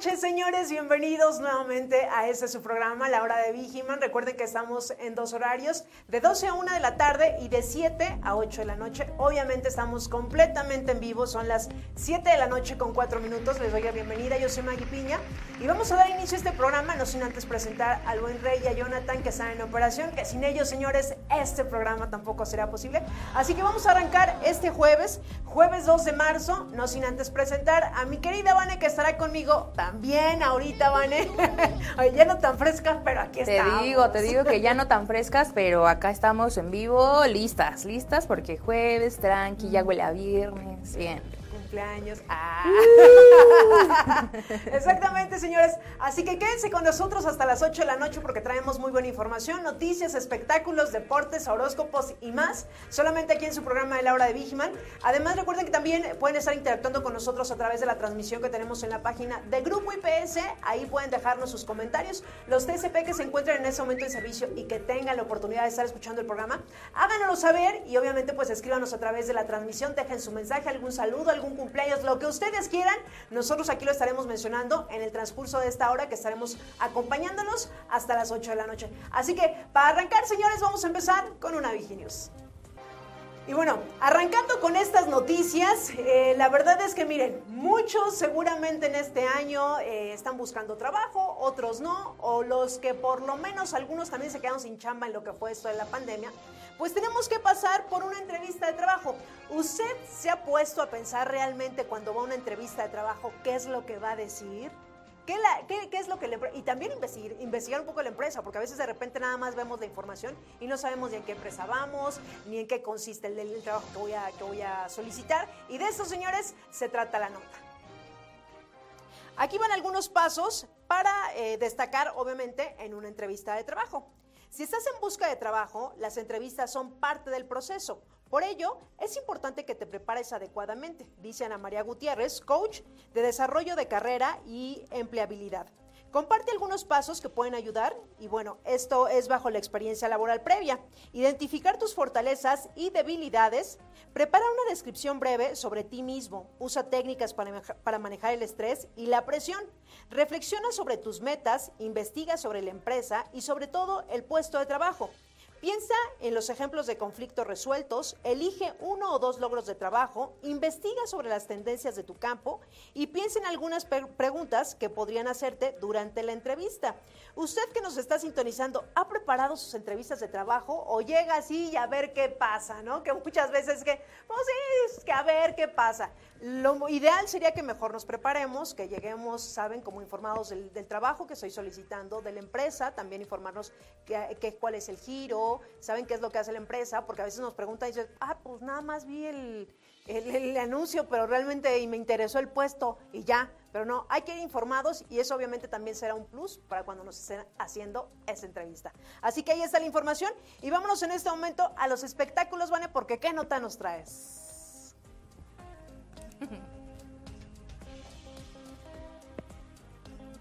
Noches, señores. Bienvenidos nuevamente a este su programa, La Hora de Vigiman. Recuerden que estamos en dos horarios, de 12 a 1 de la tarde y de 7 a 8 de la noche. Obviamente estamos completamente en vivo, son las 7 de la noche con 4 minutos. Les doy la bienvenida, yo soy Maggie Piña y vamos a dar inicio a este programa, no sin antes presentar al buen Rey y a Jonathan que están en operación, que sin ellos, señores, este programa tampoco será posible. Así que vamos a arrancar este jueves, jueves 2 de marzo, no sin antes presentar a mi querida Vane que estará conmigo también ahorita, Vane. Ya no tan frescas, pero aquí te estamos. Te digo, te digo que ya no tan frescas, pero acá estamos en vivo, listas, listas, porque jueves, tranqui, ya huele a viernes, bien cumpleaños. Ah. Exactamente, señores. Así que quédense con nosotros hasta las 8 de la noche porque traemos muy buena información, noticias, espectáculos, deportes, horóscopos y más. Solamente aquí en su programa de la hora de Vigiman. Además, recuerden que también pueden estar interactuando con nosotros a través de la transmisión que tenemos en la página de Grupo IPS. Ahí pueden dejarnos sus comentarios. Los TSP que se encuentran en ese momento en servicio y que tengan la oportunidad de estar escuchando el programa, háganoslo saber y obviamente pues escríbanos a través de la transmisión, dejen su mensaje, algún saludo, algún cumpleaños, lo que ustedes quieran. Nosotros aquí lo estaremos mencionando en el transcurso de esta hora que estaremos acompañándonos hasta las 8 de la noche. Así que para arrancar, señores, vamos a empezar con una Viginius. Y bueno, arrancando con estas noticias, eh, la verdad es que miren, muchos seguramente en este año eh, están buscando trabajo, otros no, o los que por lo menos algunos también se quedaron sin chamba en lo que fue esto de la pandemia, pues tenemos que pasar por una entrevista de trabajo. ¿Usted se ha puesto a pensar realmente cuando va a una entrevista de trabajo qué es lo que va a decir? ¿Qué, es lo que le... Y también investigar, investigar un poco la empresa, porque a veces de repente nada más vemos la información y no sabemos ni en qué empresa vamos, ni en qué consiste el, trabajo que voy, a, que voy a solicitar. Y de eso, señores, se trata la nota. Aquí van algunos pasos para eh, destacar, obviamente, en una entrevista de trabajo. Si estás en busca de trabajo, las entrevistas son parte del proceso. Por ello, es importante que te prepares adecuadamente, dice Ana María Gutiérrez, coach de desarrollo de carrera y empleabilidad. Comparte algunos pasos que pueden ayudar y bueno, esto es bajo la experiencia laboral previa. Identificar tus fortalezas y debilidades. Prepara una descripción breve sobre ti mismo. Usa técnicas para, para manejar el estrés y la presión. Reflexiona sobre tus metas, investiga sobre la empresa y sobre todo el puesto de trabajo. Piensa en los ejemplos de conflictos resueltos, elige uno o dos logros de trabajo, investiga sobre las tendencias de tu campo y piensa en algunas preguntas que podrían hacerte durante la entrevista. Usted que nos está sintonizando, ¿ha preparado sus entrevistas de trabajo o llega así y a ver qué pasa, ¿no? Que muchas veces que, pues sí, es que a ver qué pasa. Lo ideal sería que mejor nos preparemos, que lleguemos, saben, como informados del, trabajo que estoy solicitando, de la empresa, también informarnos que, cuál es el giro, saben qué es lo que hace la empresa, porque a veces nos preguntan y dicen, ah, pues nada más vi el, el, anuncio, pero realmente me interesó el puesto y ya. Pero no, hay que ir informados y eso obviamente también será un plus para cuando nos estén haciendo esa entrevista. Así que ahí está la información y vámonos en este momento a los espectáculos, Vane, porque ¿qué nota nos traes?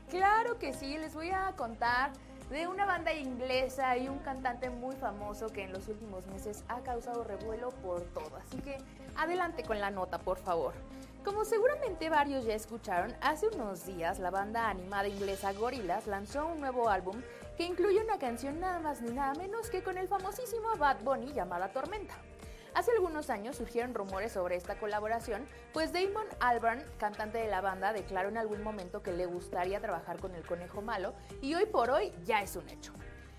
Claro que sí, les voy a contar de una banda inglesa y un cantante muy famoso que en los últimos meses ha causado revuelo por todo. Así que adelante con la nota, por favor. Como seguramente varios ya escucharon, hace unos días la banda animada inglesa Gorillaz lanzó un nuevo álbum que incluye una canción nada más ni nada menos que con el famosísimo Bad Bunny llamada Tormenta. Hace algunos años surgieron rumores sobre esta colaboración, pues Damon Albarn, cantante de la banda, declaró en algún momento que le gustaría trabajar con el conejo malo y hoy por hoy ya es un hecho.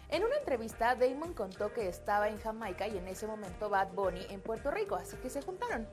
En una entrevista, Damon contó que estaba en Jamaica y en ese momento Bad Bunny en Puerto Rico, así que se juntaron.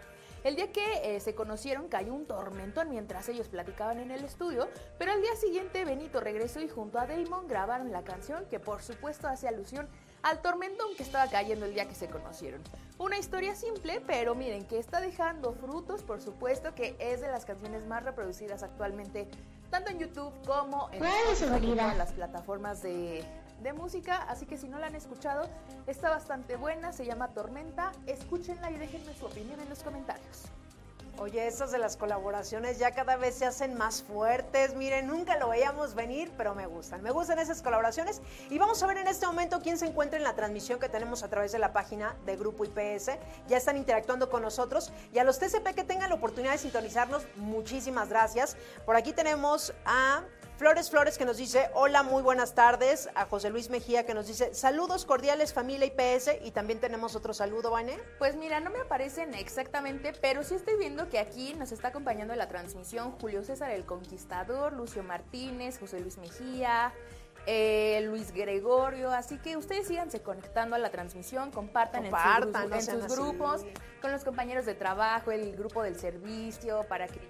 El día que eh, se conocieron cayó un tormentón mientras ellos platicaban en el estudio, pero al día siguiente Benito regresó y junto a Damon grabaron la canción que por supuesto hace alusión al tormentón que estaba cayendo el día que se conocieron. Una historia simple, pero miren que está dejando frutos, por supuesto que es de las canciones más reproducidas actualmente, tanto en YouTube como en, las plataformas de, de música, así que si no la han escuchado, está bastante buena, se llama Tormenta. Escúchenla y déjenme su opinión en los comentarios. Oye, esas de las colaboraciones ya cada vez se hacen más fuertes. Miren, nunca lo veíamos venir, pero me gustan. Me gustan esas colaboraciones. Y vamos a ver en este momento quién se encuentra en la transmisión que tenemos a través de la página de Grupo IPS. Ya están interactuando con nosotros. Y a los TCP que tengan la oportunidad de sintonizarnos, muchísimas gracias. Por aquí tenemos a Flores Flores que nos dice, hola, muy buenas tardes. A José Luis Mejía que nos dice, saludos cordiales familia IPS. Y también tenemos otro saludo, Vane. Pues mira, no me aparecen exactamente, pero sí estoy viendo que aquí nos está acompañando en la transmisión Julio César el Conquistador, Lucio Martínez, José Luis Mejía. Eh, Luis Gregorio, así que ustedes síganse conectando a la transmisión, compartan, Compartan, no en sus, grupos, con los compañeros de trabajo, el grupo del servicio, para que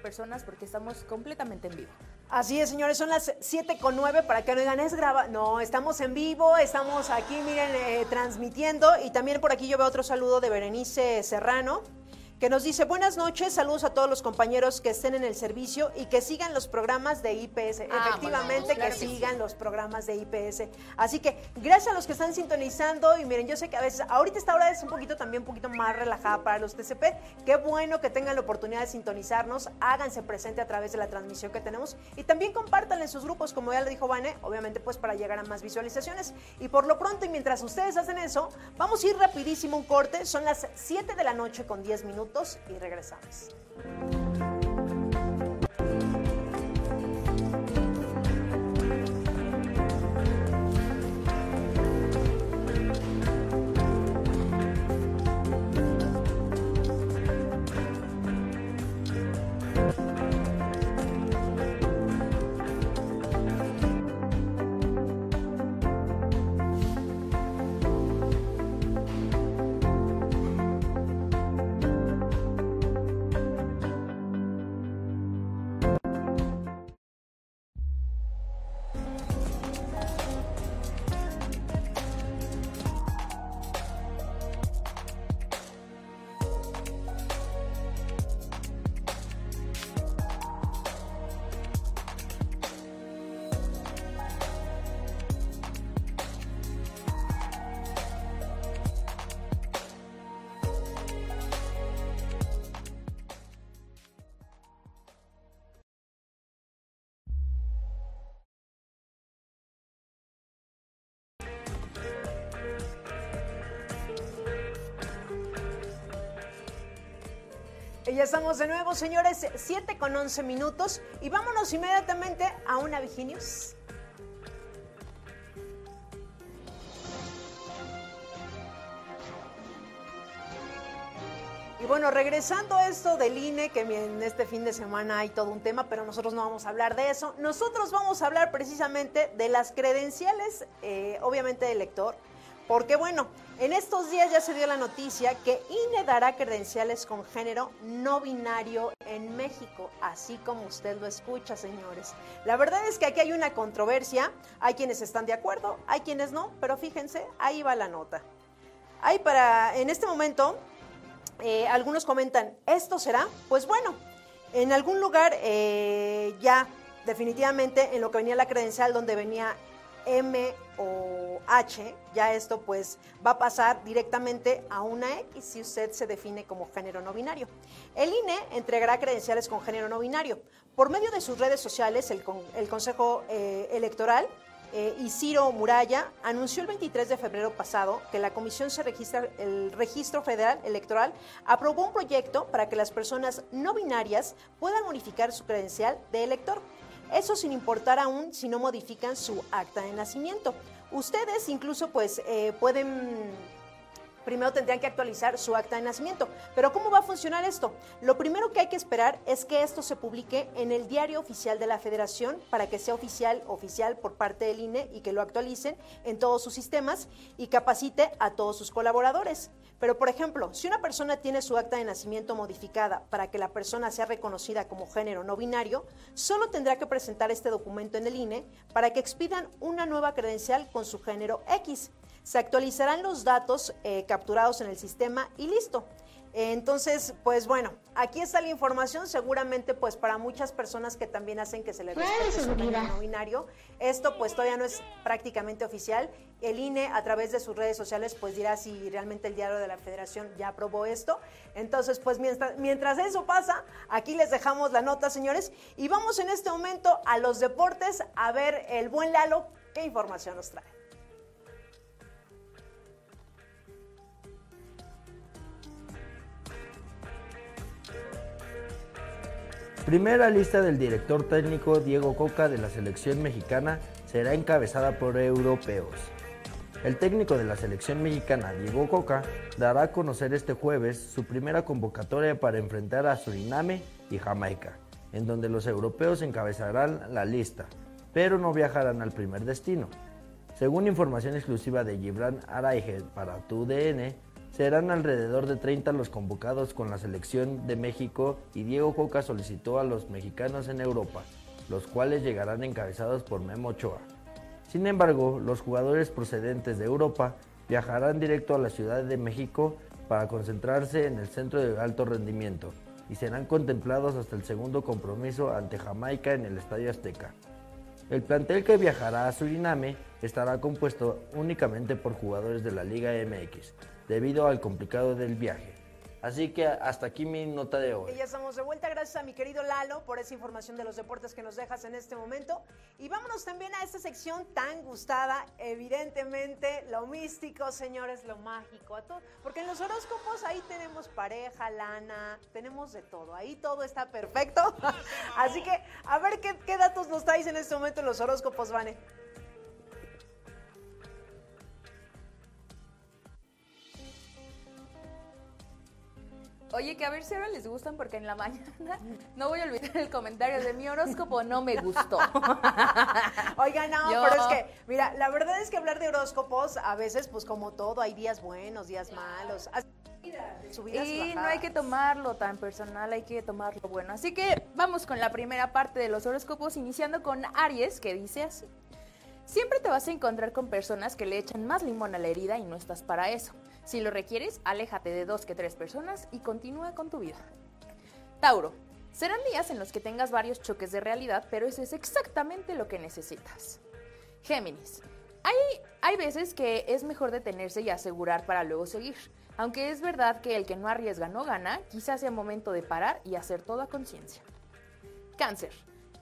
personas, porque estamos completamente en vivo. Así es, señores, son las 7 con 9 para que no digan, es graba. No, estamos en vivo, estamos aquí, miren, eh, transmitiendo. Y también por aquí yo veo otro saludo de Berenice Serrano, que nos dice, buenas noches, saludos a todos los compañeros que estén en el servicio y que sigan los programas de IPS. Ah, Efectivamente, bueno, claro que que sí. sigan los programas de IPS. Así que gracias a los que están sintonizando y miren, yo sé que a veces, ahorita esta hora es un poquito también un poquito más relajada para los TCP. Qué bueno que tengan la oportunidad de sintonizarnos, háganse presente a través de la transmisión que tenemos y también compartan en sus grupos, como ya le dijo Vane, obviamente pues para llegar a más visualizaciones. Y por lo pronto, y mientras ustedes hacen eso, vamos a ir rapidísimo un corte, son las 7 de la noche con 10 minutos y regresamos. Ya estamos de nuevo, señores, 7 con 11 minutos y vámonos inmediatamente a una Viginius. Y bueno, regresando a esto del INE, que en este fin de semana hay todo un tema, pero nosotros no vamos a hablar de eso. Nosotros vamos a hablar precisamente de las credenciales, eh, obviamente del lector, porque bueno, en estos días ya se dio la noticia que INE dará credenciales con género no binario en México, así como usted lo escucha, señores. La verdad es que aquí hay una controversia, hay quienes están de acuerdo, hay quienes no, pero fíjense, ahí va la nota. Hay para, en este momento, eh, algunos comentan, ¿esto será? Pues bueno, en algún lugar eh, ya definitivamente en lo que venía la credencial donde venía M o H, ya esto pues va a pasar directamente a una X si usted se define como género no binario. El INE entregará credenciales con género no binario. Por medio de sus redes sociales, el, con- el Consejo eh, Electoral eh, Isiro Muralla anunció el 23 de febrero pasado que la Comisión se registra, el Registro Federal Electoral aprobó un proyecto para que las personas no binarias puedan modificar su credencial de elector. Eso sin importar aún si no modifican su acta de nacimiento. Ustedes incluso pues eh, pueden primero tendrían que actualizar su acta de nacimiento. Pero ¿cómo va a funcionar esto? Lo primero que hay que esperar es que esto se publique en el diario oficial de la federación para que sea oficial, oficial por parte del INE y que lo actualicen en todos sus sistemas y capacite a todos sus colaboradores. Pero, por ejemplo, si una persona tiene su acta de nacimiento modificada para que la persona sea reconocida como género no binario, solo tendrá que presentar este documento en el INE para que expidan una nueva credencial con su género X. Se actualizarán los datos eh, capturados en el sistema y listo. Entonces, pues bueno, aquí está la información, seguramente pues para muchas personas que también hacen que se les respete su no binario, esto pues todavía no es prácticamente oficial. El INE a través de sus redes sociales pues dirá si realmente el diario de la Federación ya aprobó esto. Entonces, pues mientras, mientras eso pasa, aquí les dejamos la nota, señores, y vamos en este momento a los deportes a ver el buen Lalo qué información nos trae. Primera lista del director técnico Diego Coca de la selección mexicana será encabezada por europeos. El técnico de la selección mexicana, Diego Coca, dará a conocer este jueves su primera convocatoria para enfrentar a Suriname y Jamaica, en donde los europeos encabezarán la lista, pero no viajarán al primer destino. Según información exclusiva de Gibran Araige para TUDN, Serán alrededor de 30 los convocados con la selección de México y Diego Coca solicitó a los mexicanos en Europa, los cuales llegarán encabezados por Memo Ochoa. Sin embargo, los jugadores procedentes de Europa viajarán directo a la Ciudad de México para concentrarse en el centro de alto rendimiento y serán contemplados hasta el segundo compromiso ante Jamaica en el Estadio Azteca. El plantel que viajará a Suriname estará compuesto únicamente por jugadores de la Liga MX, debido al complicado del viaje. Así que hasta aquí mi nota de hoy. Y ya estamos de vuelta. Gracias a mi querido Lalo por esa información de los deportes que nos dejas en este momento. Y vámonos también a esta sección tan gustada. Evidentemente, lo místico, señores, lo mágico. A todo, porque en los horóscopos ahí tenemos pareja, lana, tenemos de todo. Ahí todo está perfecto. Así que, a ver qué, qué datos nos traes en este momento en los horóscopos, Vane. Oye, que a ver si ahora les gustan porque en la mañana no voy a olvidar el comentario de mi horóscopo no me gustó. Oiga, no, pero es que, mira, la verdad es que hablar de horóscopos a veces, pues como todo, hay días buenos, días malos. y no hay que tomarlo tan personal, hay que tomarlo bueno. Así que vamos con la primera parte de los horóscopos, iniciando con Aries, que dice así. Siempre te vas a encontrar con personas que le echan más limón a la herida y no estás para eso. Si lo requieres, aléjate de dos que tres personas y continúa con tu vida. Tauro, serán días en los que tengas varios choques de realidad, pero eso es exactamente lo que necesitas. Géminis, hay, hay veces que es mejor detenerse y asegurar para luego seguir. Aunque es verdad que el que no arriesga no gana, quizás sea momento de parar y hacer todo a conciencia. Cáncer,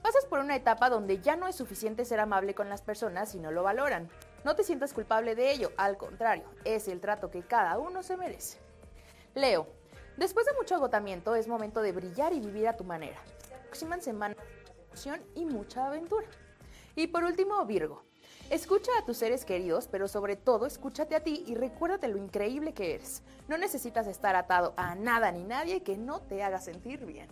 Pasas por una etapa donde ya no es suficiente ser amable con las personas si no lo valoran. No te sientas culpable de ello, al contrario, es el trato que cada uno se merece. Leo, después de mucho agotamiento es momento de brillar y vivir a tu manera. Próximas semanas de y mucha aventura. Y por último, Virgo. Escucha a tus seres queridos, pero sobre todo escúchate a ti y recuérdate lo increíble que eres. No necesitas estar atado a nada ni nadie que no te haga sentir bien.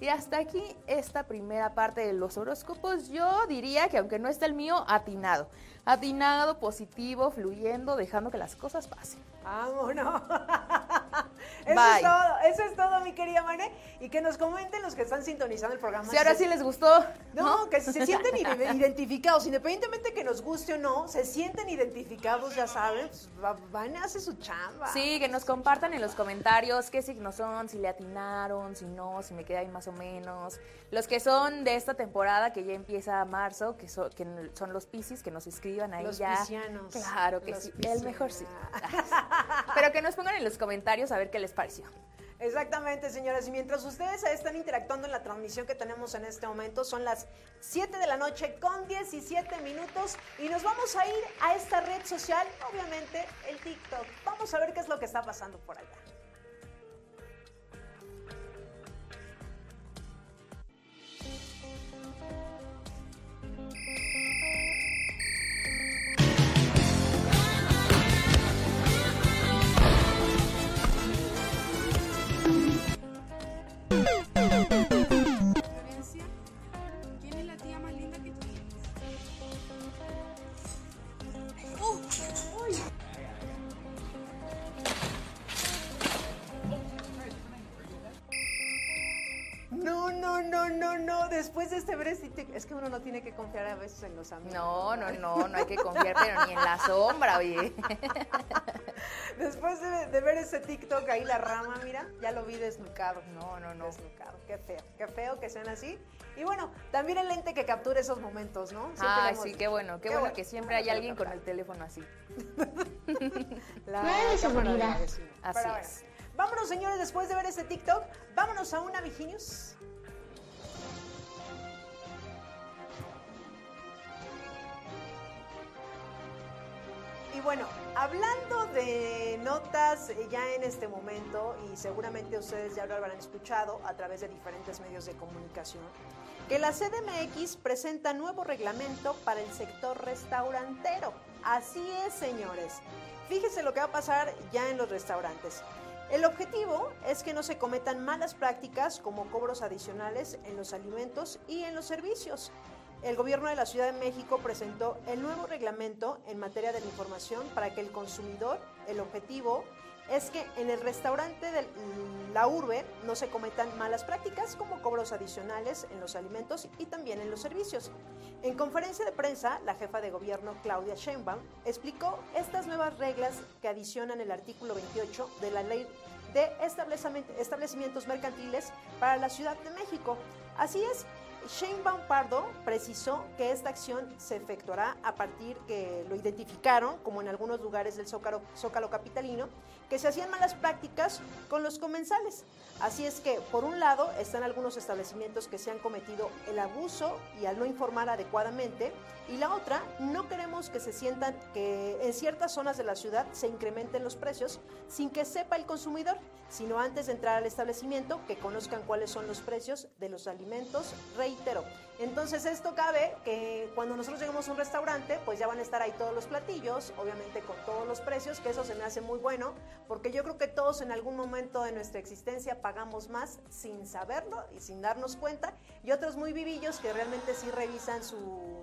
Y hasta aquí esta primera parte de los horóscopos. Yo diría que aunque no esté el mío, atinado. Atinado, positivo, fluyendo, dejando que las cosas pasen. Vámonos. Eso es todo, eso es todo, mi querida Mane. Y que nos comenten los que están sintonizando el programa. Si ahora sí les gustó. No, que se sienten identificados, independientemente que nos guste o no, se sienten identificados, ya saben. Pues, van a hacer su chamba. Sí, que nos compartan en los comentarios qué signos son, si le atinaron, si no, si me queda ahí más o menos. Los que son de esta temporada que ya empieza marzo, que, son que son los piscis, que nos escriban ahí los ya. Claro que sí, el mejor sí. Pero que nos pongan en los comentarios a ver qué les pareció. Exactamente, señores. Y mientras ustedes están interactuando en la transmisión que tenemos en este momento, son las 7 de la noche con 17 minutos y nos vamos a ir a esta red social, obviamente el TikTok. Vamos a ver qué es lo que está pasando por allá. Es que uno no tiene que confiar a veces en los amigos. No, no, no, no hay que confiar, pero ni en la sombra, oye. Después de, de ver ese TikTok ahí la rama, mira, ya lo vi desnucado. No, no, no. Desnucado. Qué feo, qué feo que sean así. Y bueno, también el lente que capture esos momentos, ¿no? Siempre lo Ay, hemos sí, qué bueno, qué, bueno, que siempre hay alguien con el teléfono así. La cámara seguridad. Así Pero bueno, es. Vámonos, señores, después de ver ese TikTok, vámonos a una Viginius. Bueno, hablando de notas eh, ya en este momento, y seguramente ustedes ya lo habrán escuchado a través de diferentes medios de comunicación, que la CDMX presenta nuevo reglamento para el sector restaurantero. Así es, señores. Fíjense lo que va a pasar ya en los restaurantes. El objetivo es que no se cometan malas prácticas como cobros adicionales en los alimentos y en los servicios. El gobierno de la Ciudad de México presentó el nuevo reglamento en materia de la información para que el consumidor, el objetivo es que en el restaurante de la urbe no se cometan malas prácticas como cobros adicionales en los alimentos y también en los servicios. En conferencia de prensa, la jefa de gobierno Claudia Sheinbaum explicó estas nuevas reglas que adicionan el artículo 28 de la ley de establecimiento- establecimientos mercantiles para la Ciudad de México. Así es, Sheinbaum Pardo precisó que esta acción se efectuará a partir que lo identificaron, como en algunos lugares del Zócalo capitalino, que se hacían malas prácticas con los comensales. Así es que, por un lado, están algunos establecimientos que se han cometido el abuso y al no informar adecuadamente, y la otra, no queremos que se sientan que en ciertas zonas de la ciudad se incrementen los precios sin que sepa el consumidor, sino antes de entrar al establecimiento que conozcan cuáles son los precios de los alimentos, reitero. Entonces esto cabe que cuando nosotros llegamos a un restaurante, pues ya van a estar ahí todos los platillos, obviamente con todos los precios, que eso se me hace muy bueno, porque yo creo que todos en algún momento de nuestra existencia más sin saberlo y sin darnos cuenta, y otros muy vivillos que realmente sí revisan su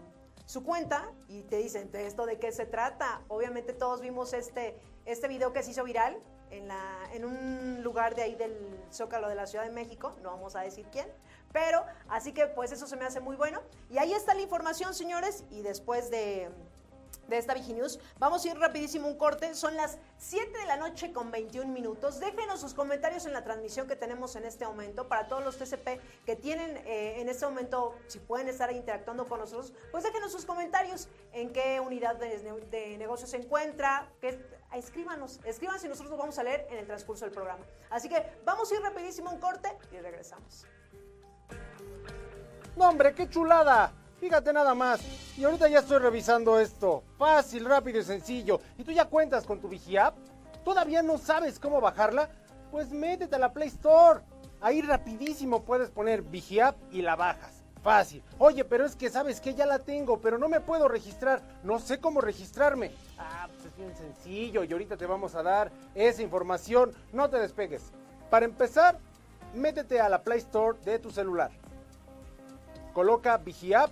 su cuenta y te dicen, ¿de esto de qué se trata? Obviamente todos vimos este, este video que se hizo viral en, la, en un lugar de ahí del Zócalo de la Ciudad de México, no vamos a decir quién, pero así que pues eso se me hace muy bueno. Y ahí está la información, señores, y después de, de esta Viginews. Vamos a ir rapidísimo un corte. Son las 7 de la noche con 21 minutos. Déjenos sus comentarios en la transmisión que tenemos en este momento. Para todos los TCP que tienen eh, en este momento, si pueden estar interactuando con nosotros, pues déjenos sus comentarios en qué unidad de, de negocio se encuentra. Que, escríbanos, escríbanos y nosotros los vamos a leer en el transcurso del programa. Así que vamos a ir rapidísimo un corte y regresamos. No, hombre, qué chulada. Fíjate nada más. Y ahorita ya estoy revisando esto. Fácil, rápido y sencillo. ¿Y tú ya cuentas con tu VigiApp? ¿Todavía no sabes cómo bajarla? Pues métete a la Play Store. Ahí rapidísimo puedes poner VigiApp y la bajas. Fácil. Oye, pero es que sabes que ya la tengo, pero no me puedo registrar. No sé cómo registrarme. Ah, pues es bien sencillo y ahorita te vamos a dar esa información. No te despegues. Para empezar, métete a la Play Store de tu celular. Coloca VigiApp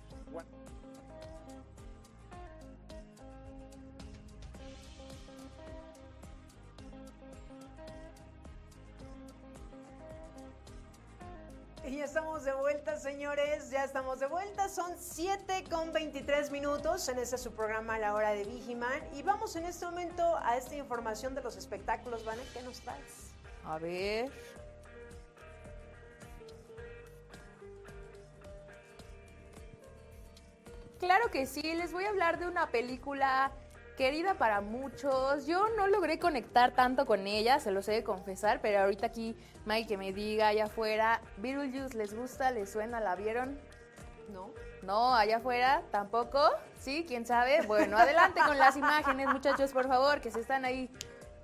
Y ya estamos de vuelta, señores. Ya estamos de vuelta. Son 7 con 23 minutos en este su programa La Hora de Vigiman. Y vamos en este momento a esta información de los espectáculos, ¿vale? ¿Qué nos traes? A ver. Claro que sí, les voy a hablar de una película querida para muchos. Yo no logré conectar tanto con ella, se los he de confesar, pero ahorita aquí Mike que me diga allá afuera, Beetlejuice les gusta, les suena, ¿la vieron? ¿No? No, allá afuera tampoco. Sí, quién sabe. Bueno, adelante con las imágenes, muchachos, por favor, que se están ahí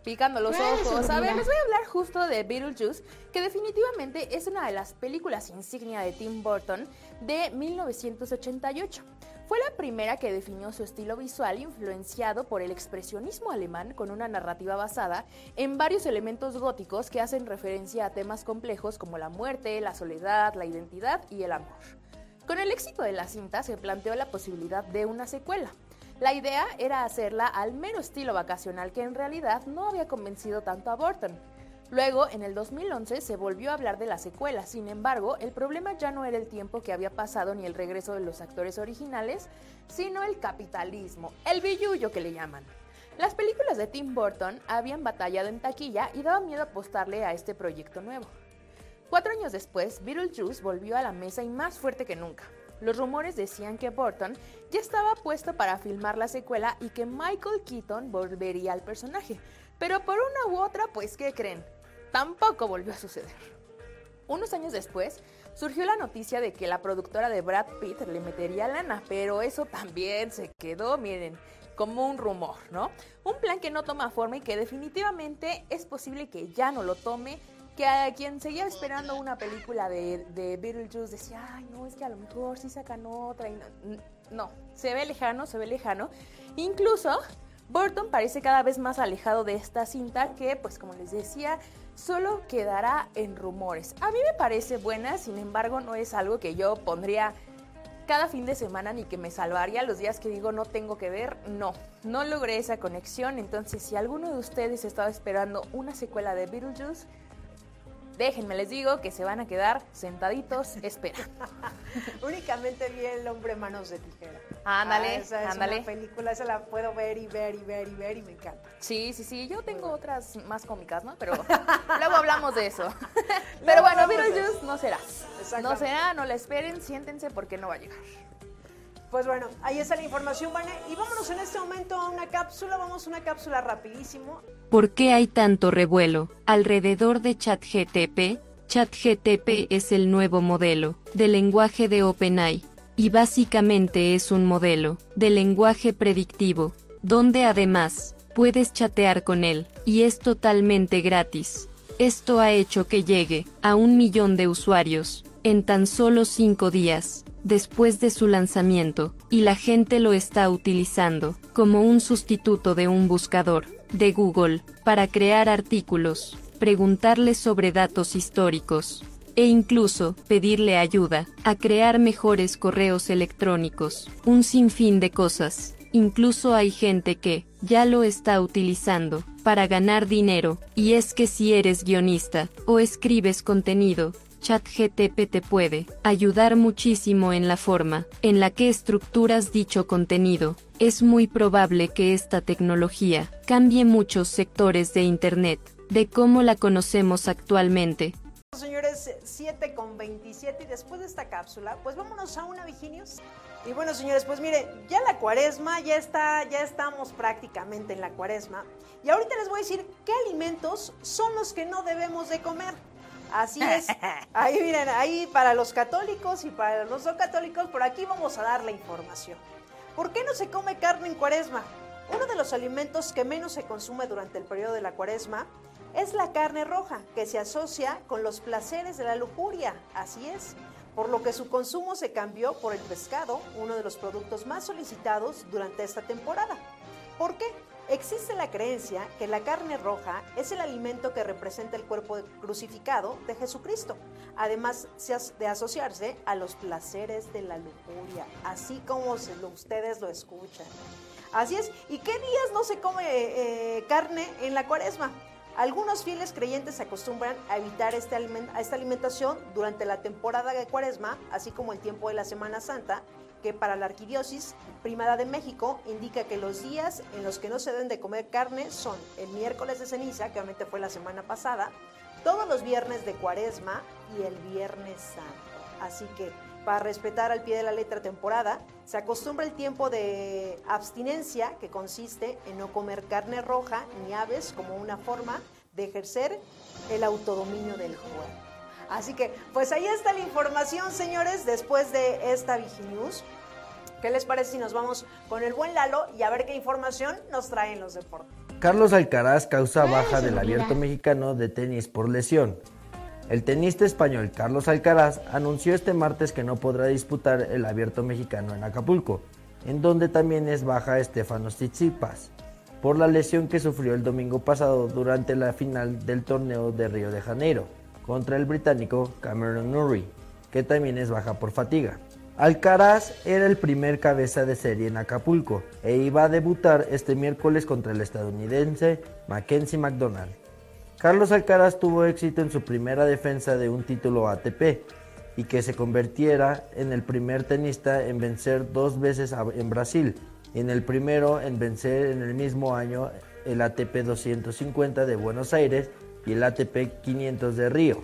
picando los ojos. A ver, les voy a hablar justo de Beetlejuice, que definitivamente es una de las películas insignia de Tim Burton de 1988. Fue la primera que definió su estilo visual influenciado por el expresionismo alemán con una narrativa basada en varios elementos góticos que hacen referencia a temas complejos como la muerte, la soledad, la identidad y el amor. Con el éxito de la cinta se planteó la posibilidad de una secuela. La idea era hacerla al mero estilo vacacional que en realidad no había convencido tanto a Burton. Luego, en el 2011, se volvió a hablar de la secuela. Sin embargo, el problema ya no era el tiempo que había pasado ni el regreso de los actores originales, sino el capitalismo, el billullo que le llaman. Las películas de Tim Burton habían batallado en taquilla y daba miedo apostarle a este proyecto nuevo. Cuatro años después, Beetlejuice volvió a la mesa y más fuerte que nunca. Los rumores decían que Burton ya estaba puesto para filmar la secuela y que Michael Keaton volvería al personaje. Pero por una u otra, pues, ¿qué creen? Tampoco volvió a suceder. Unos años después, surgió la noticia de que la productora de Brad Pitt le metería lana, pero eso también se quedó, miren, como un rumor, ¿no? Un plan que no toma forma y que definitivamente es posible que ya no lo tome, que a quien seguía esperando una película de, de Beetlejuice decía, ay, no, es que a lo mejor sí sacan otra. Y no, no, se ve lejano, se ve lejano. Incluso Burton parece cada vez más alejado de esta cinta que, pues como les decía, solo quedará en rumores. A mí me parece buena, sin embargo no es algo que yo pondría cada fin de semana ni que me salvaría los días que digo no tengo que ver. No, no logré esa conexión. Entonces si alguno de ustedes estaba esperando una secuela de Beetlejuice, déjenme les digo que se van a quedar sentaditos esperando. Únicamente vi el hombre manos de tijera. Ándale, Ah, esa es ándale. una película, esa la puedo ver y ver y ver y ver y me encanta. Sí, sí, sí, yo tengo otras más cómicas, ¿no? Pero luego hablamos de eso. Pero bueno, hablamos de Beetlejuice no será. No será, no la esperen, siéntense porque no va a llegar. Pues bueno, ahí está la información. Y vámonos en este momento a una cápsula, vamos a una cápsula rapidísimo. ¿Por qué hay tanto revuelo alrededor de ChatGTP? ChatGTP es el nuevo modelo de lenguaje de OpenAI y básicamente es un modelo de lenguaje predictivo, donde además puedes chatear con él y es totalmente gratis. Esto ha hecho que llegue a un millón de usuarios en tan solo cinco días después de su lanzamiento, y la gente lo está utilizando como un sustituto de un buscador de Google para crear artículos, preguntarle sobre datos históricos e incluso pedirle ayuda a crear mejores correos electrónicos, un sinfín de cosas. Incluso hay gente que ya lo está utilizando para ganar dinero, y es que si eres guionista o escribes contenido, ChatGTP te puede ayudar muchísimo en la forma en la que estructuras dicho contenido. Es muy probable que esta tecnología cambie muchos sectores de Internet, de cómo la conocemos actualmente. Señores, 7 con 27 y después de esta cápsula, pues vámonos a una Viginios. Y bueno, señores, pues miren, ya la cuaresma, ya está, ya estamos prácticamente en la cuaresma. Y ahorita les voy a decir qué alimentos son los que no debemos de comer. Así es. Ahí miren, ahí para los católicos y para los no católicos, por aquí vamos a dar la información. ¿Por qué no se come carne en cuaresma? Uno de los alimentos que menos se consume durante el periodo de la cuaresma es la carne roja, que se asocia con los placeres de la lujuria. Así es. Por lo que su consumo se cambió por el pescado, uno de los productos más solicitados durante esta temporada. ¿Por qué? Existe la creencia que la carne roja es el alimento que representa el cuerpo crucificado de Jesucristo, además de asociarse a los placeres de la lujuria, así como se lo- ustedes lo escuchan. Así es. ¿Y qué días no se come eh, carne en la cuaresma? Algunos fieles creyentes acostumbran a evitar este esta alimentación durante la temporada de cuaresma, así como el tiempo de la Semana Santa, que para la Arquidiócesis Primada de México indica que los días en los que no se deben de comer carne son el miércoles de ceniza, que obviamente fue la semana pasada, todos los viernes de cuaresma y el viernes santo. Así que para respetar al pie de la letra temporada, se acostumbra el tiempo de abstinencia, que consiste en no comer carne roja ni aves como una forma de ejercer el autodominio del juego. Así que, pues ahí está la información, señores, después de esta Viginews. ¿Qué les parece si nos vamos con el buen Lalo y a ver qué información nos traen los deportes? Carlos Alcaraz causa baja del abierto mexicano de tenis por lesión. El tenista español Carlos Alcaraz anunció este martes que no podrá disputar el abierto mexicano en Acapulco, en donde también es baja Estefano Tsitsipas, por la lesión que sufrió el domingo pasado durante la final del torneo de Río de Janeiro contra el británico Cameron Norrie, que también es baja por fatiga. Alcaraz era el primer cabeza de serie en Acapulco e iba a debutar este miércoles contra el estadounidense Mackenzie McDonald. Carlos Alcaraz tuvo éxito en su primera defensa de un título ATP y que se convirtiera en el primer tenista en vencer dos veces en Brasil y en el primero en vencer en el mismo año el ATP 250 de Buenos Aires y el ATP 500 de Río.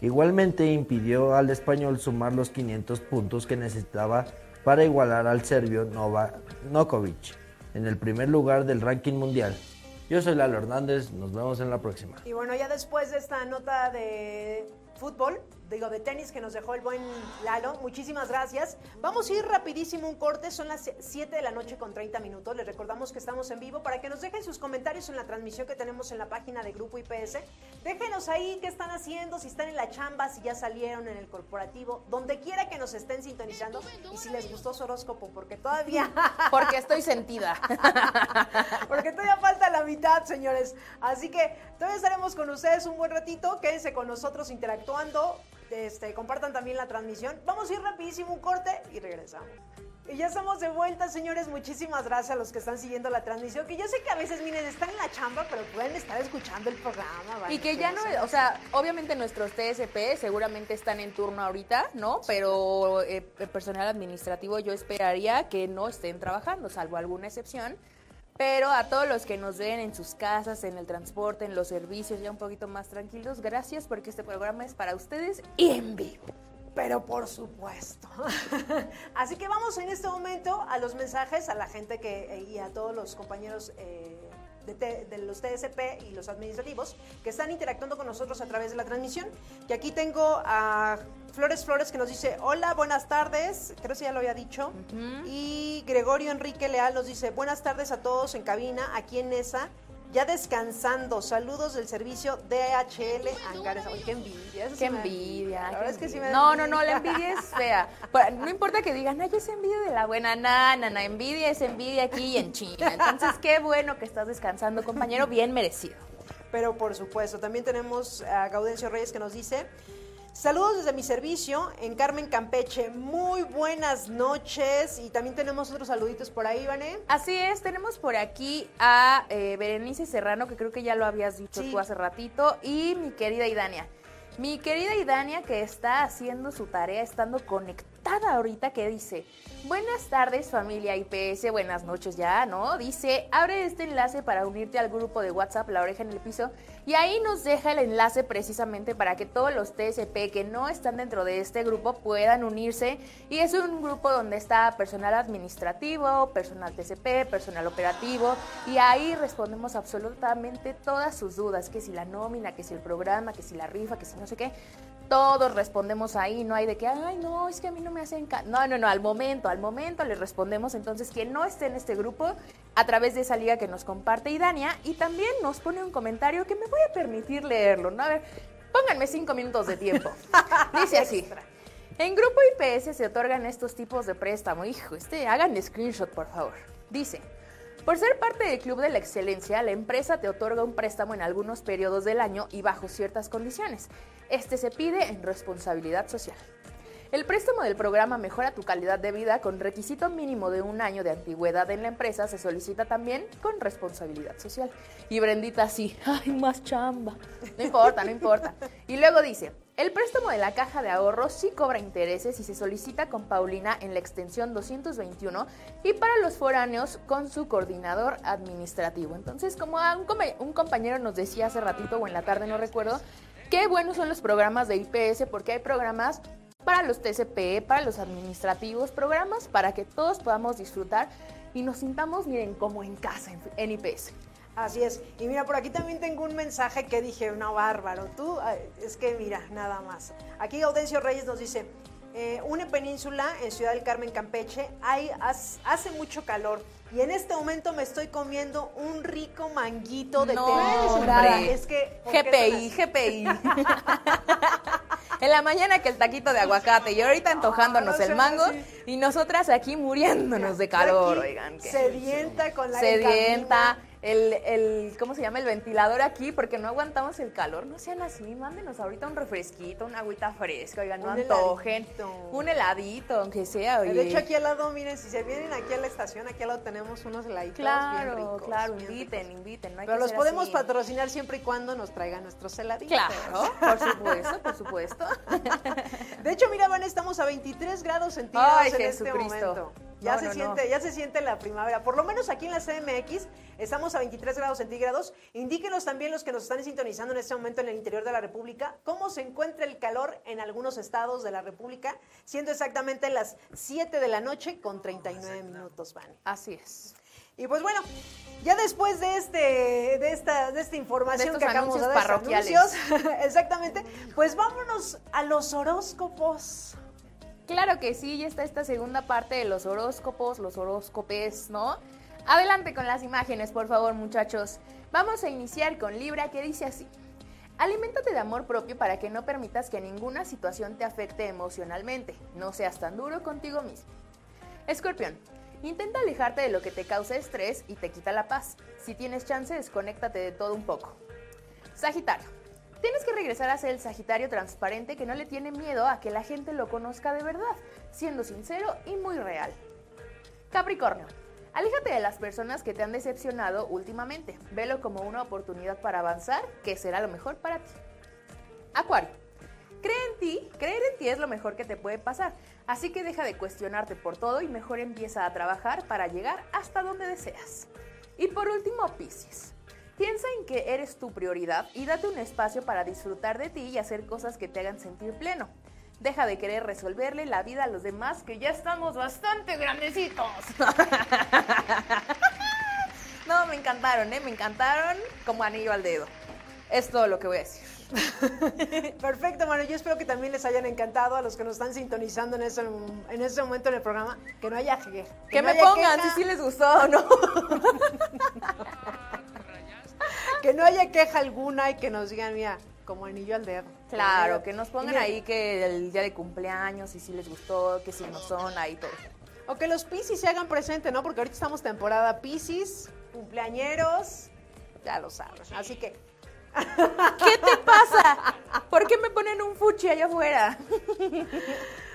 Igualmente impidió al español sumar los 500 puntos que necesitaba para igualar al serbio Novak Nokovic en el primer lugar del ranking mundial. Yo soy Lalo Hernández, nos vemos en la próxima. Y bueno, ya después de esta nota de fútbol, digo, de tenis que nos dejó el buen Lalo. Muchísimas gracias. Vamos a ir rapidísimo un corte, son las 7 de la noche con 30 minutos. Les recordamos que estamos en vivo para que nos dejen sus comentarios en la transmisión que tenemos en la página de Grupo IPS. Déjenos ahí qué están haciendo, si están en la chamba, si ya salieron en el corporativo, donde quiera que nos estén sintonizando y si les gustó su horóscopo, porque todavía... Porque estoy sentida. porque todavía falta la mitad, señores. Así que todavía estaremos con ustedes un buen ratito. Quédense con nosotros interactuando este, compartan también la transmisión. Vamos a ir rapidísimo un corte y regresamos. Y ya estamos de vuelta, señores. Muchísimas gracias a los que están siguiendo la transmisión. Que yo sé que a veces, miren, están en la chamba, pero pueden estar escuchando el programa. Y que ya no, o sea, obviamente nuestros TSP seguramente están en turno ahorita, ¿no? Pero eh, el personal administrativo yo esperaría que no estén trabajando, salvo alguna excepción. Pero a todos los que nos ven en sus casas, en el transporte, en los servicios, ya un poquito más tranquilos, gracias porque este programa es para ustedes y en vivo. Pero por supuesto. Así que vamos en este momento a los mensajes, a la gente que y a todos los compañeros. Eh, de, los TSP y los administrativos que están interactuando con nosotros a través de la transmisión. Que aquí tengo a Flores Flores que nos dice, hola, buenas tardes, creo que ya lo había dicho. Y Gregorio Enrique Leal nos dice, buenas tardes a todos en cabina, aquí en ESA ya descansando. Saludos del servicio DHL Angares. Ay, qué envidia. qué envidia. La es que sí me No, no, no, la envidia es fea. No importa que digan, ay, es envidia de la buena. No, no, envidia es envidia aquí y en China. Entonces, qué bueno que estás descansando, compañero, bien merecido. Pero por supuesto, también tenemos a Gaudencio Reyes que nos dice, Saludos desde mi servicio en Carmen Campeche. Muy buenas noches. Y también tenemos otros saluditos por ahí, Vané. Así es, tenemos por aquí a eh, Berenice Serrano, que creo que ya lo habías dicho tú hace ratito, y mi querida Idania. Mi querida Idania, que está haciendo su tarea, estando conectada ahorita, que dice, buenas tardes familia IPS, buenas noches ya, ¿no? Dice, abre este enlace para unirte al grupo de WhatsApp La Oreja en el Piso y ahí nos deja el enlace precisamente para que todos los TSP que no están dentro de este grupo puedan unirse. Y es un grupo donde está personal administrativo, personal TCP, personal operativo. Y ahí respondemos absolutamente todas sus dudas, que si la nómina, que si el programa, que si la rifa, que si no sé qué. Todos respondemos ahí, no hay de que, ay, no, es que a mí no me hacen caso. No, no, no, al momento, al momento les respondemos. Entonces, quien no esté en este grupo, a través de esa liga que nos comparte Idania, y también nos pone un comentario que me voy a permitir leerlo, ¿no? A ver, pónganme cinco minutos de tiempo. Dice así. En Grupo IPS se otorgan estos tipos de préstamo. Hijo, este, hagan screenshot, por favor. Dice, por ser parte del Club de la Excelencia, la empresa te otorga un préstamo en algunos periodos del año y bajo ciertas condiciones. Este se pide en responsabilidad social. El préstamo del programa Mejora tu calidad de vida con requisito mínimo de un año de antigüedad en la empresa se solicita también con responsabilidad social. Y Brendita sí, ay, más chamba. No importa, no importa. Y luego dice, el préstamo de la caja de ahorros sí cobra intereses y se solicita con Paulina en la extensión 221 y para los foráneos con su coordinador administrativo. Entonces, como un compañero nos decía hace ratito o en la tarde, no recuerdo, qué buenos son los programas de IPS porque hay programas para los TCP, para los administrativos, programas para que todos podamos disfrutar y nos sintamos, miren, como en casa en, en IPS. Así es. Y mira, por aquí también tengo un mensaje que dije, no, bárbaro. Tú, es que mira, nada más. Aquí Audencio Reyes nos dice, eh, una península en Ciudad del Carmen, Campeche, hay, hace mucho calor. Y en este momento me estoy comiendo un rico manguito de No, hombre. Es que... ¿por qué GPI, GPI. en la mañana que el taquito de aguacate y ahorita antojándonos no el mango y nosotras aquí muriéndonos de calor, oigan. Sedienta con la sedienta, el, el, ¿cómo se llama? El ventilador aquí, porque no aguantamos el calor. No sean así, mándenos ahorita un refresquito, una agüita fresca, oigan, no Un antojen. heladito. Un heladito, aunque sea, oye. De hecho, aquí al lado, miren, si se vienen aquí a la estación, aquí al lado tenemos unos heladitos bien Claro, ricos. claro, bien inviten, ricos. inviten. No hay Pero que los podemos así. patrocinar siempre y cuando nos traigan nuestros heladitos. Claro, por supuesto, por supuesto. De hecho, mira, Van, estamos a 23 grados centígrados Ay, en este Jesucristo. momento. Ya, No, se no, siente, no. ya se siente la primavera. Por lo menos aquí en la CMX estamos a 23 grados centígrados. Indíquenos también los que nos están sintonizando en este momento en el interior de la República cómo se encuentra el calor en algunos estados de la República, siendo exactamente las 7 de la noche con 39 minutos, Van. Así es. Y pues bueno, ya después de este, de esta, de esta información De que acabamos de dar, parroquiales. anuncios, exactamente, pues vámonos a los horóscopos. Claro que sí, ya está esta segunda parte de los horóscopos, los horóscopes, ¿no? Adelante con las imágenes, por favor, muchachos. Vamos a iniciar con Libra, que dice así. Aliméntate de amor propio para que no permitas que ninguna situación te afecte emocionalmente. No seas tan duro contigo mismo. Escorpión, intenta alejarte de lo que te causa estrés y te quita la paz. Si tienes chance, desconéctate de todo un poco. Sagitario, tienes que regresar a ser el Sagitario transparente que no le tiene miedo a que la gente lo conozca de verdad, siendo sincero y muy real. Capricornio, aléjate de las personas que te han decepcionado últimamente. Velo como una oportunidad para avanzar, que será lo mejor para ti. Acuario, cree en ti, creer en ti es lo mejor que te puede pasar, así que deja de cuestionarte por todo y mejor empieza a trabajar para llegar hasta donde deseas. Y por último, Piscis. Piensa en que eres tu prioridad y date un espacio para disfrutar de ti y hacer cosas que te hagan sentir pleno. Deja de querer resolverle la vida a los demás que ya estamos bastante grandecitos. no, me encantaron, ¿eh? Me encantaron como anillo al dedo. Es todo lo que voy a decir. Perfecto, Manu. Yo espero que también les hayan encantado a los que nos están sintonizando en este, en este momento en el programa. Que no haya. Que no me haya pongan queja, si sí les gustó o no. Que no haya queja alguna y que nos digan, mira, como anillo al dedo. Claro, que nos pongan mira, ahí que el día de cumpleaños, y si les gustó, que si no son, ahí todo. O que los Piscis se hagan presente, ¿no? Porque ahorita estamos temporada Piscis, cumpleañeros, ya lo saben. Así que, ¿Qué te pasa? ¿Por qué me ponen un fuchi allá afuera?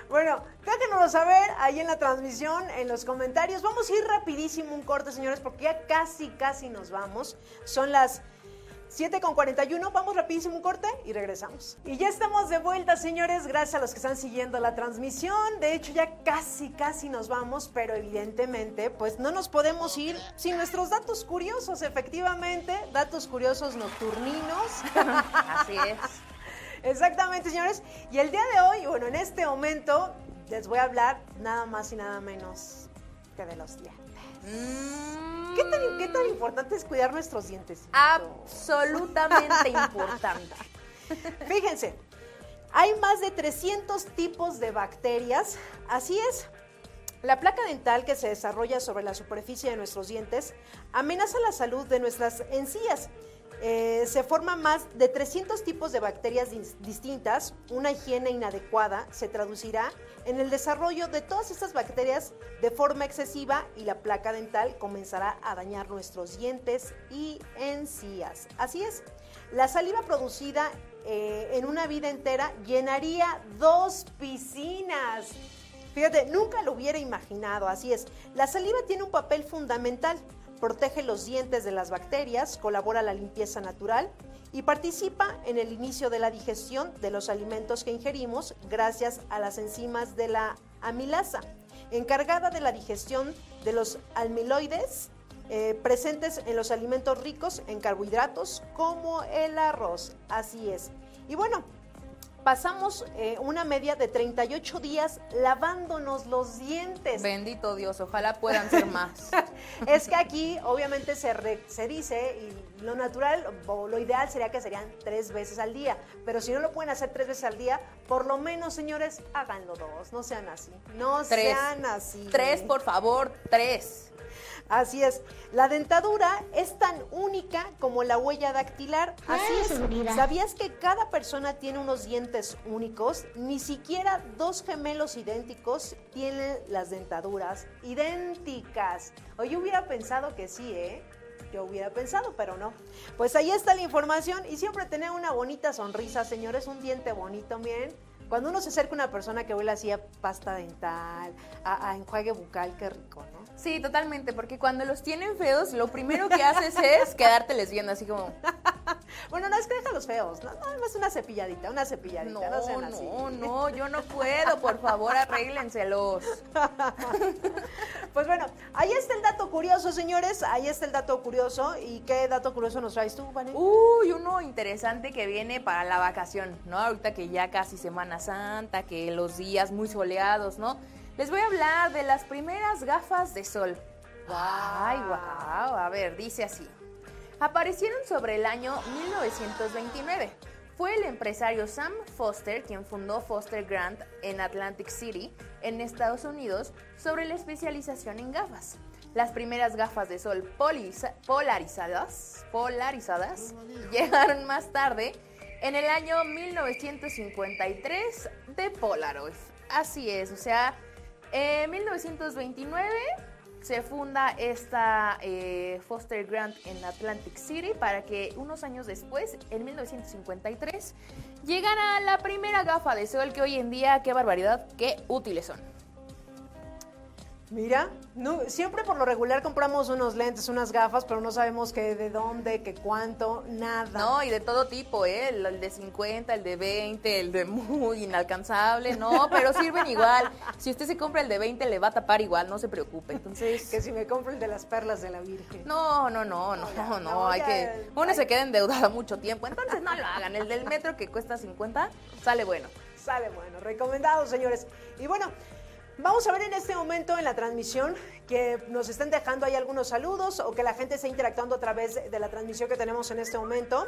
bueno, déjenoslo saber ahí en la transmisión, en los comentarios. Vamos a ir rapidísimo un corte, señores, porque ya casi, casi nos vamos. Son las 7 con 41, vamos rapidísimo un corte y regresamos. Y ya estamos de vuelta, señores, gracias a los que están siguiendo la transmisión. De hecho, ya casi, casi nos vamos, pero evidentemente, pues no nos podemos ir sin nuestros datos curiosos, efectivamente, datos curiosos nocturninos. Así es. Exactamente, señores. Y el día de hoy, bueno, en este momento, les voy a hablar nada más y nada menos que de los dientes. ¿Qué tan, qué tan importante es cuidar nuestros dientes? Absolutamente importante. Fíjense, hay más de 300 tipos de bacterias. Así es. La placa dental que se desarrolla sobre la superficie de nuestros dientes amenaza la salud de nuestras encías. Eh, se forman más de 300 tipos de bacterias dis- distintas. Una higiene inadecuada se traducirá en el desarrollo de todas estas bacterias de forma excesiva y la placa dental comenzará a dañar nuestros dientes y encías. Así es. La saliva producida eh, en una vida entera llenaría dos piscinas. Fíjate, nunca lo hubiera imaginado, así es. La saliva tiene un papel fundamental. Protege los dientes de las bacterias, colabora a la limpieza natural y participa en el inicio de la digestión de los alimentos que ingerimos gracias a las enzimas de la amilasa, encargada de la digestión de los almiloides eh, presentes en los alimentos ricos en carbohidratos como el arroz. Así es. Y bueno, pasamos eh, una media de 38 días lavándonos los dientes. Bendito Dios, ojalá puedan ser más. es que aquí obviamente se, se dice, y lo natural o lo ideal sería que serían tres veces al día, pero si no lo pueden hacer tres veces al día, por lo menos, señores, háganlo dos, no sean así, no sean así. Tres, por favor, tres. Así es. La dentadura es tan única como la huella dactilar. Así es. ¿Sabías que cada persona tiene unos dientes únicos? Ni siquiera dos gemelos idénticos tienen las dentaduras idénticas. O yo hubiera pensado que sí, ¿eh? Yo hubiera pensado, pero no. Pues ahí está la información y siempre tener una bonita sonrisa, señores, un diente bonito, miren. Cuando uno se acerca a una persona que huele así a pasta dental, a, a enjuague bucal, qué rico, ¿no? Sí, totalmente, porque cuando los tienen feos, lo primero que haces es quedárteles viendo así como... bueno, no es que los feos, no, no, es una cepilladita, una cepilladita, no, no No, no, yo no puedo, por favor, arréglenselos. pues bueno, ahí está el dato curioso, señores, ahí está el dato curioso. ¿Y qué dato curioso nos traes tú, Vane? Uy, uno interesante que viene para la vacación, ¿no? Ahorita que ya casi Semana Santa, que los días muy soleados, ¿no? Les voy a hablar de las primeras gafas de sol. Ay, wow. A ver, dice así. Aparecieron sobre el año 1929. Fue el empresario Sam Foster quien fundó Foster Grant en Atlantic City, en Estados Unidos, sobre la especialización en gafas. Las primeras gafas de sol polarizadas, polarizadas llegaron más tarde, en el año 1953, de Polaroid. Así es, o sea, en 1929 se funda esta eh, Foster Grant en Atlantic City para que unos años después, en 1953, llegara la primera gafa de sol que hoy en día, qué barbaridad, qué útiles son. Mira, no, siempre por lo regular compramos unos lentes, unas gafas, pero no sabemos qué, de dónde, qué cuánto, nada. No, y de todo tipo, ¿eh? El, de 50, el de 20, el de muy inalcanzable, no, pero sirven igual. Si usted se compra el de 20, le va a tapar igual, no se preocupe. Entonces... que si me compro el de las perlas de la Virgen. No, no, no, no, no, no, hay que... Uno se queda endeudado mucho tiempo, entonces no lo hagan. El del metro que cuesta 50, sale bueno. Sale bueno, recomendado, señores. Y bueno, Vamos a ver en este momento en la transmisión que nos estén dejando ahí algunos saludos o que la gente esté interactuando a través de la transmisión que tenemos en este momento.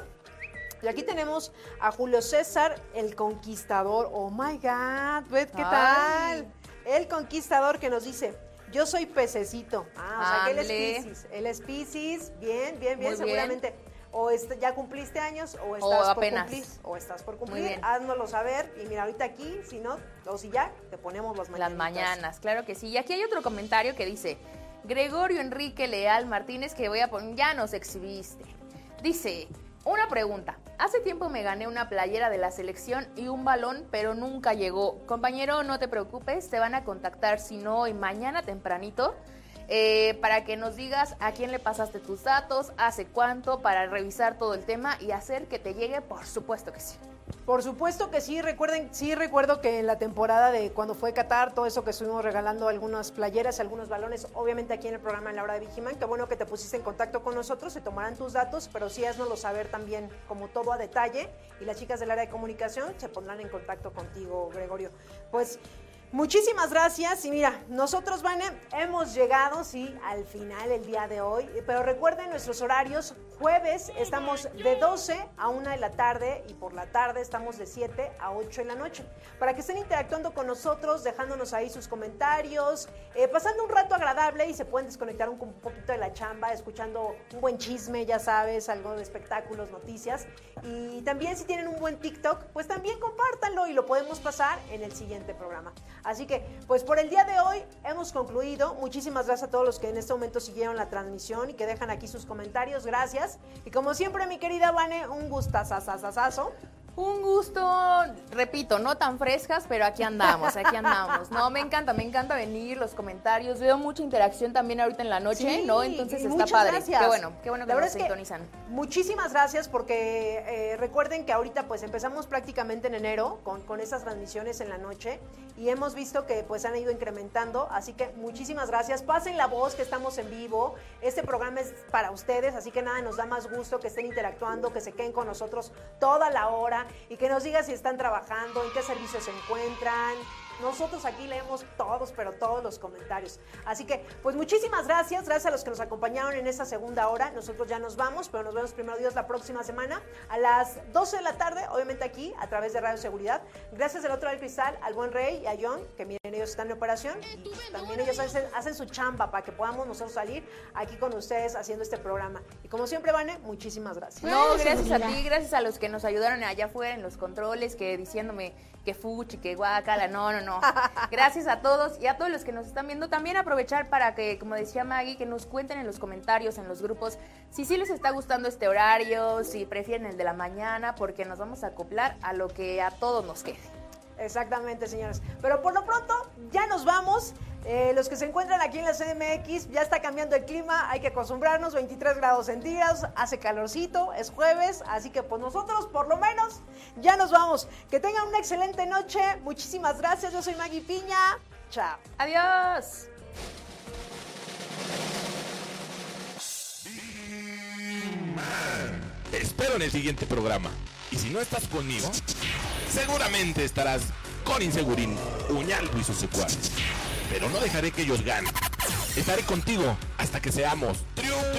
Y aquí tenemos a Julio César, el conquistador. Oh my God, ¿qué tal? El conquistador que nos dice, yo soy pececito. Ah, o sea que él es Pisces. Él es Pisces, bien, bien, bien, seguramente o ya cumpliste años o estás por cumplir o estás por cumplir, háznoslo saber y mira ahorita aquí, si no, o si ya, te ponemos las mañanas. Las mañanas, claro que sí. Y aquí hay otro comentario que dice, Gregorio Enrique Leal Martínez, que voy a poner, ya nos exhibiste. Dice, una pregunta. Hace tiempo me gané una playera de la selección y un balón, pero nunca llegó. Compañero, no te preocupes, te van a contactar si no hoy, mañana tempranito eh, para que nos digas a quién le pasaste tus datos, hace cuánto, para revisar todo el tema y hacer que te llegue, por supuesto que sí. Por supuesto que sí, recuerden, sí recuerdo que en la temporada de cuando fue Qatar, todo eso que estuvimos regalando algunas playeras, algunos balones, obviamente aquí en el programa en la hora de Vigiman, qué bueno que te pusiste en contacto con nosotros, se tomarán tus datos, pero sí haznoslo saber también como todo a detalle y las chicas del área de comunicación se pondrán en contacto contigo, Gregorio. Pues Muchísimas gracias. Y mira, nosotros, Vane, hemos llegado, sí, al final el día de hoy, pero recuerden nuestros horarios, jueves estamos de 12 a 1 de la tarde y por la tarde estamos de 7 a 8 de la noche, para que estén interactuando con nosotros, dejándonos ahí sus comentarios, eh, pasando un rato agradable y se pueden desconectar un, un poquito de la chamba, escuchando un buen chisme, ya sabes, algo de espectáculos, noticias, y también si tienen un buen TikTok, pues también compártanlo y lo podemos pasar en el siguiente programa. Así que, pues por el día de hoy hemos concluido. Muchísimas gracias a todos los que en este momento siguieron la transmisión y que dejan aquí sus comentarios. Gracias. Y como siempre, mi querida Vane, un gustazazazazo. Un gusto, repito, no tan frescas, pero aquí andamos, aquí andamos. No, me encanta, me encanta venir, los comentarios, veo mucha interacción también ahorita en la noche, ¿no? Entonces está padre. Gracias. Qué bueno, qué bueno que nos sintonizan. muchísimas gracias porque eh, recuerden que ahorita pues empezamos prácticamente en enero con, con estas transmisiones en la noche y hemos visto que pues han ido incrementando, así que muchísimas gracias. Pasen la voz que estamos en vivo. Este programa es para ustedes, así que nada, nos da más gusto que estén interactuando, que se queden con nosotros toda la hora y que nos diga si están trabajando, en qué servicios se encuentran. Nosotros aquí leemos todos, pero todos los comentarios. Así que, pues muchísimas gracias. Gracias a los que nos acompañaron en esta segunda hora. Nosotros ya nos vamos, pero nos vemos primero Dios la próxima semana a las 12 de la tarde, obviamente aquí, a través de Radio Seguridad. Gracias del otro del cristal al buen Rey y a John, que miren, ellos están en operación. Y también ellos hacen, hacen su chamba para que podamos nosotros salir aquí con ustedes haciendo este programa. Y como siempre, Vane, muchísimas gracias. No, gracias a ti, gracias a los que nos ayudaron allá afuera en los controles, que diciéndome que fuchi, que guacala, no, no, no. Gracias a todos y a todos los que nos están viendo. También aprovechar para que, como decía Maggie, que nos cuenten en los comentarios, en los grupos, si sí les está gustando este horario, si prefieren el de la mañana, porque nos vamos a acoplar a lo que a todos nos quede. Exactamente, señores. Pero por lo pronto, ya nos vamos. Eh, los que se encuentran aquí en la CDMX, ya está cambiando el clima, hay que acostumbrarnos, 23 grados centígrados, hace calorcito, es jueves, así que pues nosotros por lo menos ya nos vamos. Que tengan una excelente noche, muchísimas gracias, yo soy Maggie Piña, chao. Adiós. Te espero en el siguiente programa. Y si no estás conmigo, seguramente estarás con Insegurín, Uñaldo y sus secuaces. Pero no dejaré que ellos ganen. Estaré contigo hasta que seamos triunfadores.